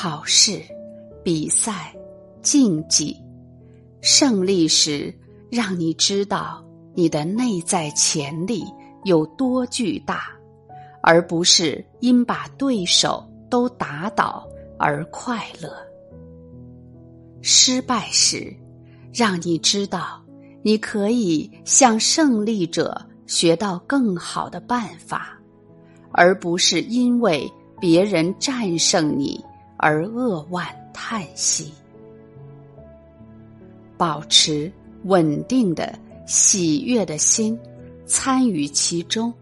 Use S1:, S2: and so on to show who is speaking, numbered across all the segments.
S1: 考试、比赛、竞技，胜利时让你知道你的内在潜力有多巨大，而不是因把对手都打倒而快乐。失败时，让你知道你可以向胜利者学到更好的办法，而不是因为别人战胜你。而扼腕叹息，保持稳定的喜悦的心，参与其中，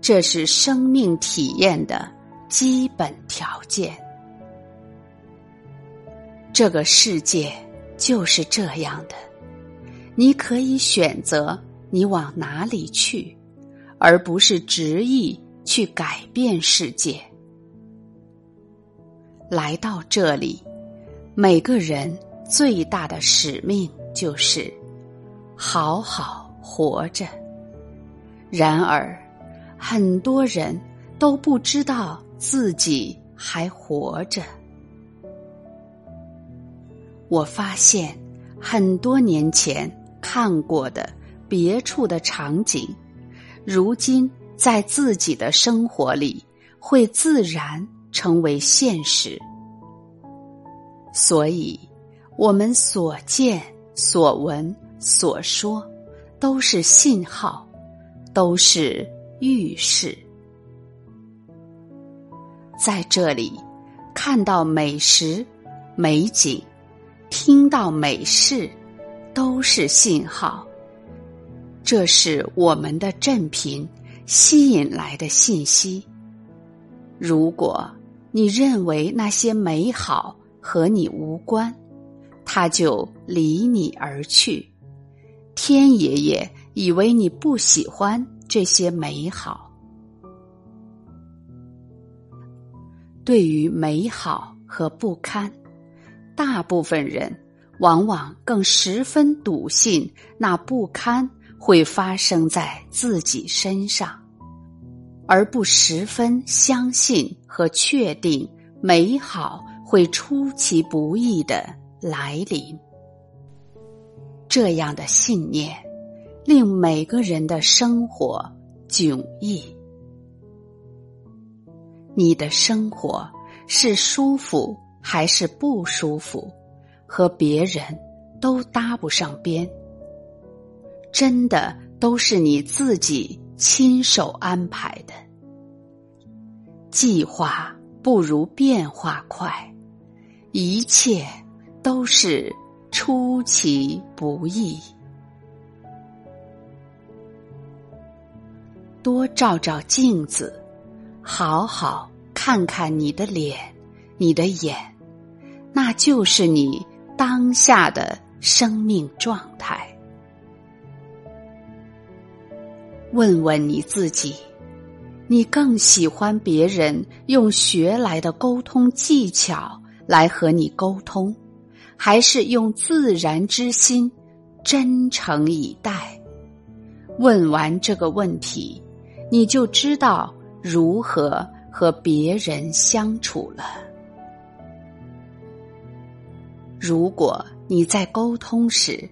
S1: 这是生命体验的基本条件。这个世界就是这样的，你可以选择你往哪里去，而不是执意去改变世界。来到这里，每个人最大的使命就是好好活着。然而，很多人都不知道自己还活着。我发现，很多年前看过的别处的场景，如今在自己的生活里会自然。成为现实，所以，我们所见、所闻、所说，都是信号，都是预示。在这里，看到美食、美景，听到美事，都是信号。这是我们的振频吸引来的信息。如果。你认为那些美好和你无关，他就离你而去。天爷爷以为你不喜欢这些美好。对于美好和不堪，大部分人往往更十分笃信那不堪会发生在自己身上。而不十分相信和确定美好会出其不意的来临，这样的信念令每个人的生活迥异。你的生活是舒服还是不舒服，和别人都搭不上边。真的都是你自己。亲手安排的计划不如变化快，一切都是出其不意。多照照镜子，好好看看你的脸、你的眼，那就是你当下的生命状态。问问你自己，你更喜欢别人用学来的沟通技巧来和你沟通，还是用自然之心真诚以待？问完这个问题，你就知道如何和别人相处了。如果你在沟通时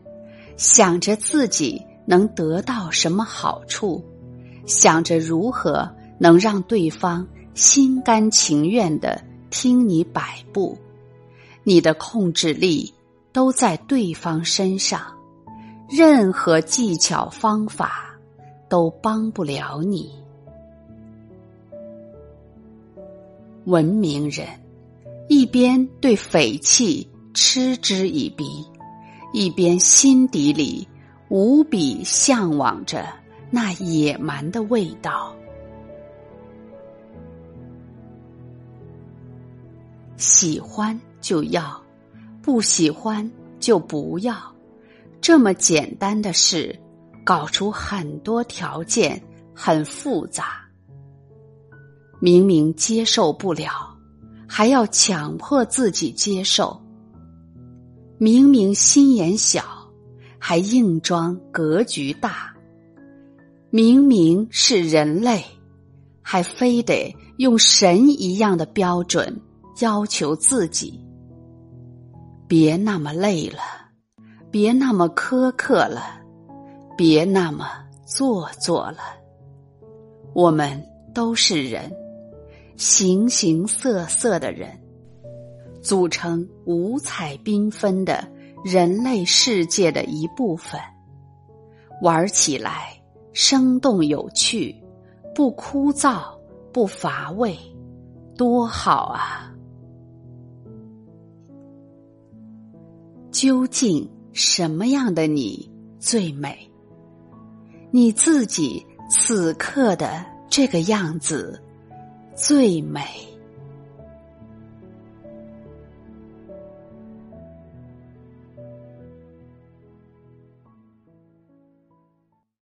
S1: 想着自己。能得到什么好处？想着如何能让对方心甘情愿的听你摆布，你的控制力都在对方身上，任何技巧方法都帮不了你。文明人一边对匪气嗤之以鼻，一边心底里。无比向往着那野蛮的味道，喜欢就要，不喜欢就不要，这么简单的事，搞出很多条件，很复杂。明明接受不了，还要强迫自己接受。明明心眼小。还硬装格局大，明明是人类，还非得用神一样的标准要求自己：别那么累了，别那么苛刻了，别那么做作了。我们都是人，形形色色的人，组成五彩缤纷的人类世界的一部分。玩起来生动有趣，不枯燥，不乏味，多好啊！究竟什么样的你最美？你自己此刻的这个样子最美。